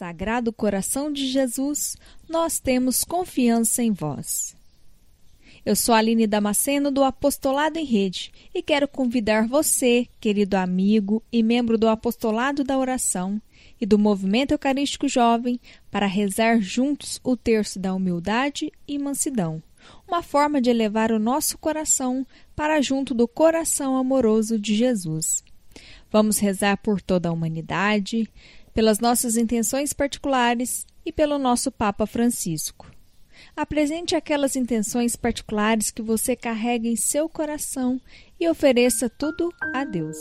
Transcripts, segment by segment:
Sagrado Coração de Jesus, nós temos confiança em vós. Eu sou Aline Damasceno do Apostolado em Rede e quero convidar você, querido amigo e membro do Apostolado da Oração e do Movimento Eucarístico Jovem, para rezar juntos o terço da humildade e mansidão, uma forma de elevar o nosso coração para junto do coração amoroso de Jesus. Vamos rezar por toda a humanidade, pelas nossas intenções particulares e pelo nosso Papa Francisco. Apresente aquelas intenções particulares que você carrega em seu coração e ofereça tudo a Deus.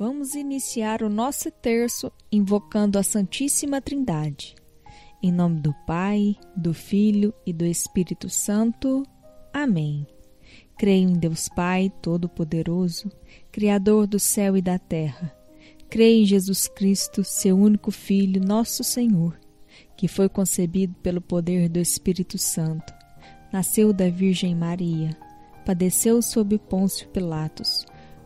Vamos iniciar o nosso terço invocando a Santíssima Trindade. Em nome do Pai, do Filho e do Espírito Santo. Amém. Creio em Deus Pai Todo-Poderoso, Criador do céu e da terra. Creio em Jesus Cristo, seu único Filho, nosso Senhor, que foi concebido pelo poder do Espírito Santo. Nasceu da Virgem Maria, padeceu sob Pôncio Pilatos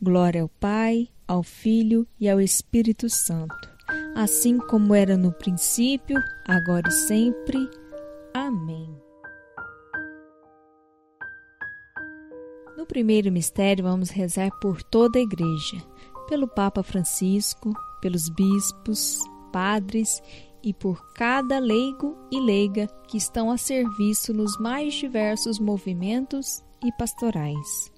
Glória ao Pai, ao Filho e ao Espírito Santo, assim como era no princípio, agora e sempre. Amém. No primeiro mistério, vamos rezar por toda a Igreja, pelo Papa Francisco, pelos bispos, padres e por cada leigo e leiga que estão a serviço nos mais diversos movimentos e pastorais.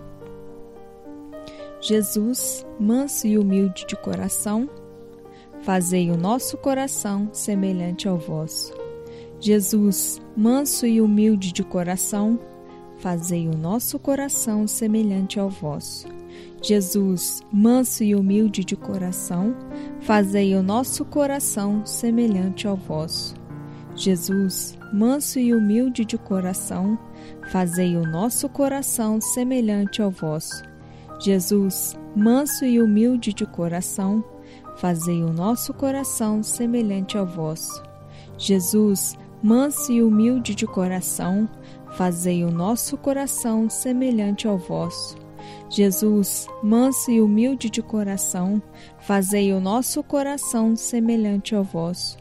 Jesus, manso e humilde de coração, fazei o nosso coração semelhante ao vosso. Jesus, manso e humilde de coração, fazei o nosso coração semelhante ao vosso. Jesus, manso e humilde de coração, fazei o nosso coração semelhante ao vosso. Jesus, manso e humilde de coração, fazei o nosso coração semelhante ao vosso. Jesus, manso e humilde de coração, fazei o nosso coração semelhante ao vosso. Jesus, manso e humilde de coração, fazei o nosso coração semelhante ao vosso. Jesus, manso e humilde de coração, fazei o nosso coração semelhante ao vosso.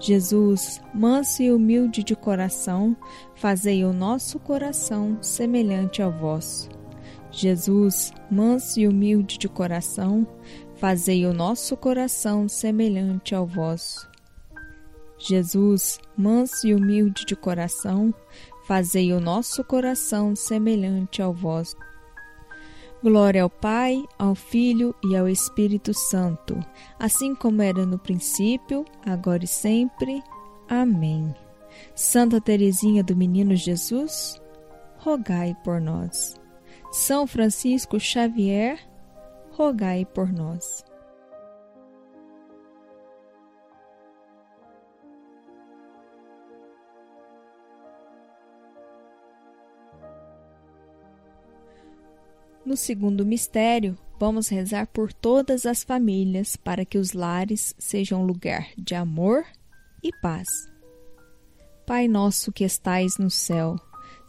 Jesus, manso e humilde de coração, fazei o nosso coração semelhante ao vosso. Jesus, manso e humilde de coração, fazei o nosso coração semelhante ao vosso. Jesus, manso e humilde de coração, fazei o nosso coração semelhante ao vosso. Glória ao Pai, ao Filho e ao Espírito Santo, assim como era no princípio, agora e sempre. Amém. Santa Teresinha do Menino Jesus, rogai por nós. São Francisco Xavier, rogai por nós. No segundo mistério, vamos rezar por todas as famílias para que os lares sejam lugar de amor e paz. Pai nosso que estais no céu,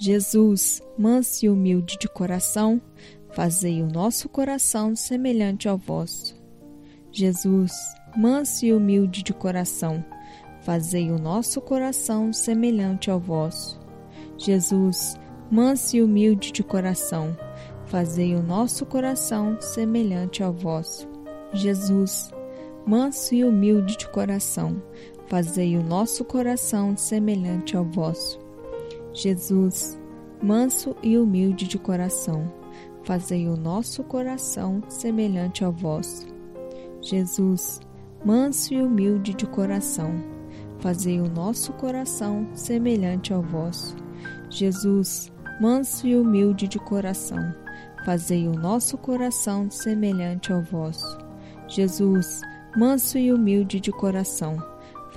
Jesus, manso e humilde de coração, fazei o nosso coração semelhante ao vosso. Jesus, manso e humilde de coração, fazei o nosso coração semelhante ao vosso. Jesus, manso e humilde de coração, fazei o nosso coração semelhante ao vosso. Jesus, manso e humilde de coração, fazei o nosso coração semelhante ao vosso. Jesus, manso e humilde de coração, fazei o nosso coração semelhante ao vosso. Jesus, manso e humilde de coração, fazei o nosso coração semelhante ao vosso. Jesus, manso e humilde de coração, fazei o nosso coração semelhante ao vosso. Jesus, manso e humilde de coração,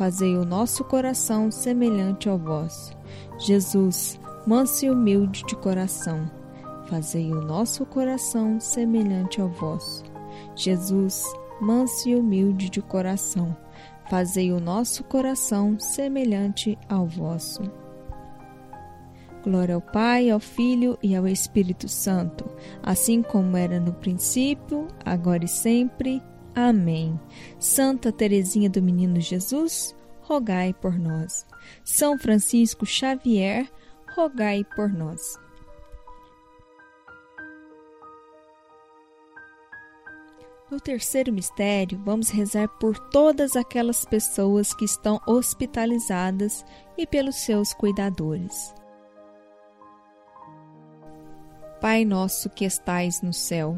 fazei o nosso coração semelhante ao vosso. Jesus, manso e humilde de coração, fazei o nosso coração semelhante ao vosso. Jesus, manso e humilde de coração, fazei o nosso coração semelhante ao vosso. Glória ao Pai, ao Filho e ao Espírito Santo, assim como era no princípio, agora e sempre. Amém. Santa Teresinha do Menino Jesus, rogai por nós. São Francisco Xavier, rogai por nós. No terceiro mistério, vamos rezar por todas aquelas pessoas que estão hospitalizadas e pelos seus cuidadores. Pai nosso que estais no céu,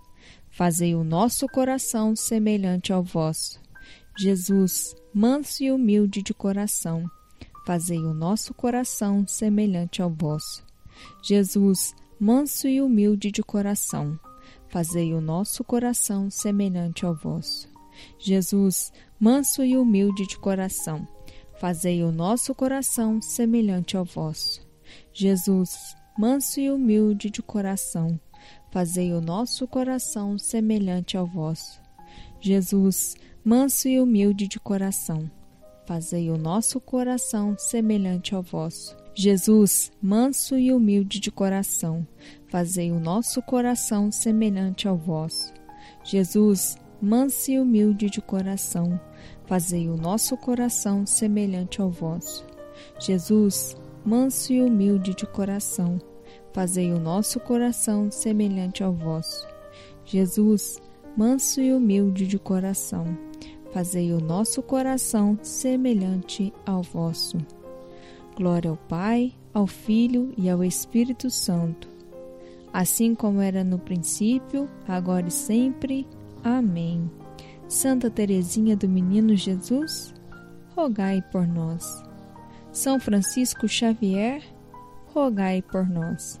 fazei o nosso coração semelhante ao vosso. Jesus, manso e humilde de coração, fazei o nosso coração semelhante ao vosso. Jesus, manso e humilde de coração, fazei o nosso coração semelhante ao vosso. Jesus, manso e humilde de coração, fazei o nosso coração semelhante ao vosso. Jesus, manso e humilde de coração, fazei o nosso coração semelhante ao vosso. Jesus, manso e humilde de coração, fazei o nosso coração semelhante ao vosso. Jesus, manso e humilde de coração, fazei o nosso coração semelhante ao vosso. Jesus, manso e humilde de coração, fazei o nosso coração semelhante ao vosso. Jesus, manso e humilde de coração, fazei o nosso coração semelhante ao vosso. Jesus, manso e humilde de coração, fazei o nosso coração semelhante ao vosso. Glória ao Pai, ao Filho e ao Espírito Santo, assim como era no princípio, agora e sempre. Amém. Santa Teresinha do Menino Jesus, rogai por nós. São Francisco Xavier, rogai por nós.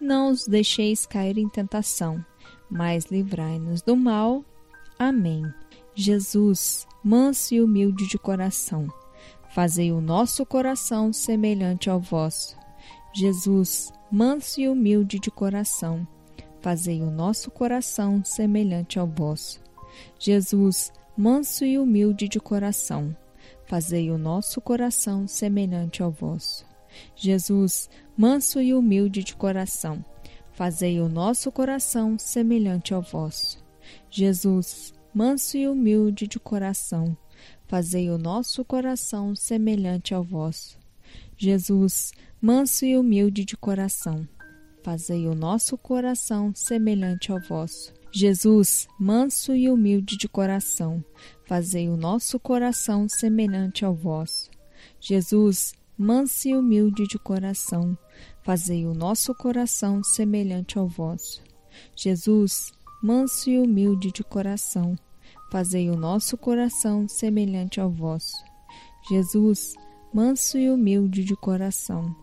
Não os deixeis cair em tentação, mas livrai-nos do mal. Amém. Jesus, manso e humilde de coração, fazei o nosso coração semelhante ao vosso. Jesus, manso e humilde de coração, fazei o nosso coração semelhante ao vosso. Jesus, manso e humilde de coração, fazei o nosso coração semelhante ao vosso. Jesus, manso e humilde de coração, fazei o nosso coração semelhante ao vosso. Jesus, manso e humilde de coração, fazei o nosso coração semelhante ao vosso. Jesus, manso e humilde de coração, fazei o nosso coração semelhante ao vosso. Jesus, manso e humilde de coração, fazei o nosso coração semelhante ao vosso. Jesus, manso e humilde de coração, fazei o nosso coração semelhante ao vosso. Jesus, manso e humilde de coração, fazei o nosso coração semelhante ao vosso. Jesus, manso e humilde de coração,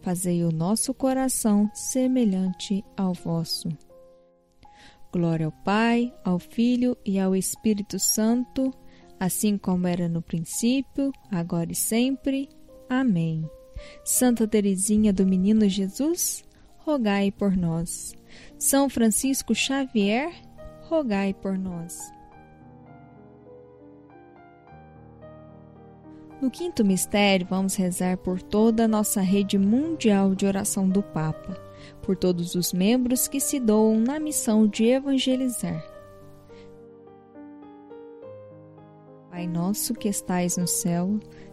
fazei o nosso coração semelhante ao vosso. Glória ao Pai, ao Filho e ao Espírito Santo, assim como era no princípio, agora e sempre. Amém. Santa Teresinha do Menino Jesus, rogai por nós. São Francisco Xavier, rogai por nós. No quinto mistério, vamos rezar por toda a nossa rede mundial de oração do Papa, por todos os membros que se doam na missão de evangelizar. Pai nosso que estais no céu,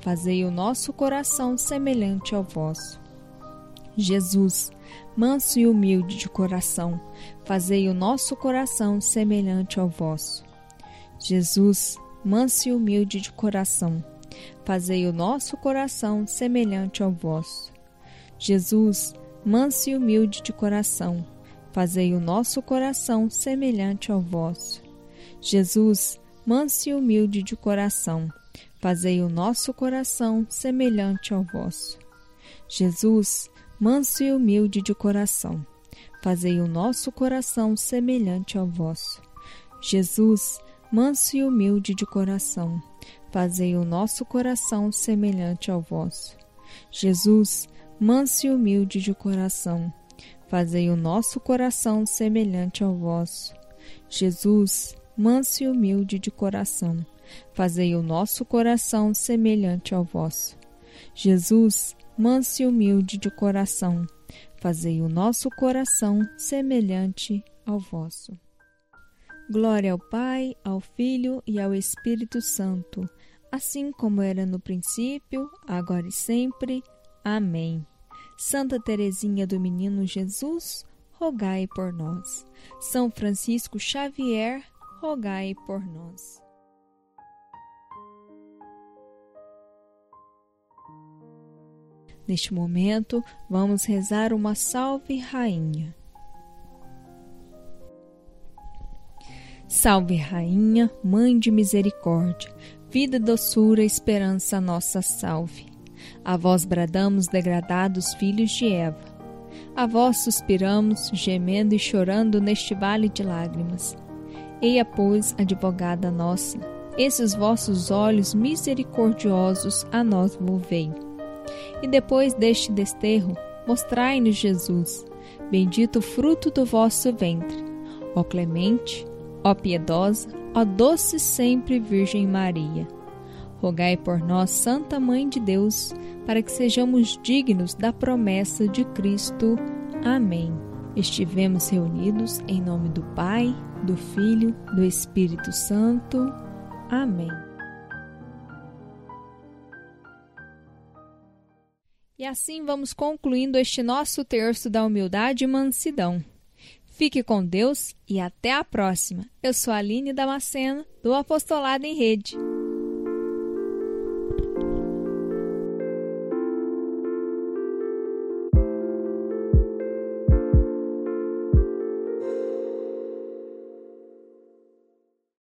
fazei o nosso coração semelhante ao vosso. Jesus, manso e humilde de coração, fazei o nosso coração semelhante ao vosso. Jesus, manso e humilde de coração, fazei o nosso coração semelhante ao vosso. Jesus, manso e humilde de coração, fazei o nosso coração semelhante ao vosso. Jesus, manso e humilde de coração, fazei o nosso coração semelhante ao vosso. Jesus, manso e humilde de coração, fazei o nosso coração semelhante ao vosso. Jesus, manso e humilde de coração, fazei o nosso coração semelhante ao vosso. Jesus, manso e humilde de coração, fazei o nosso coração semelhante ao vosso. Jesus, manso e humilde de coração, fazei o nosso coração semelhante ao vosso. Jesus, manso e humilde de coração, fazei o nosso coração semelhante ao vosso. Glória ao Pai, ao Filho e ao Espírito Santo, assim como era no princípio, agora e sempre. Amém. Santa Teresinha do Menino Jesus, rogai por nós. São Francisco Xavier, rogai por nós. Neste momento, vamos rezar uma Salve Rainha. Salve Rainha, Mãe de Misericórdia, vida, doçura, esperança, nossa salve. A vós bradamos, degradados filhos de Eva. A vós suspiramos, gemendo e chorando neste vale de lágrimas. Eia, pois, advogada nossa, esses vossos olhos misericordiosos a nós volvei. E depois deste desterro, mostrai-nos Jesus, bendito o fruto do vosso ventre. Ó clemente, Ó piedosa, ó doce sempre Virgem Maria, rogai por nós, Santa Mãe de Deus, para que sejamos dignos da promessa de Cristo. Amém. Estivemos reunidos em nome do Pai, do Filho, do Espírito Santo. Amém. E assim vamos concluindo este nosso terço da humildade e mansidão. Fique com Deus e até a próxima. Eu sou a Aline Damasceno, do Apostolado em Rede.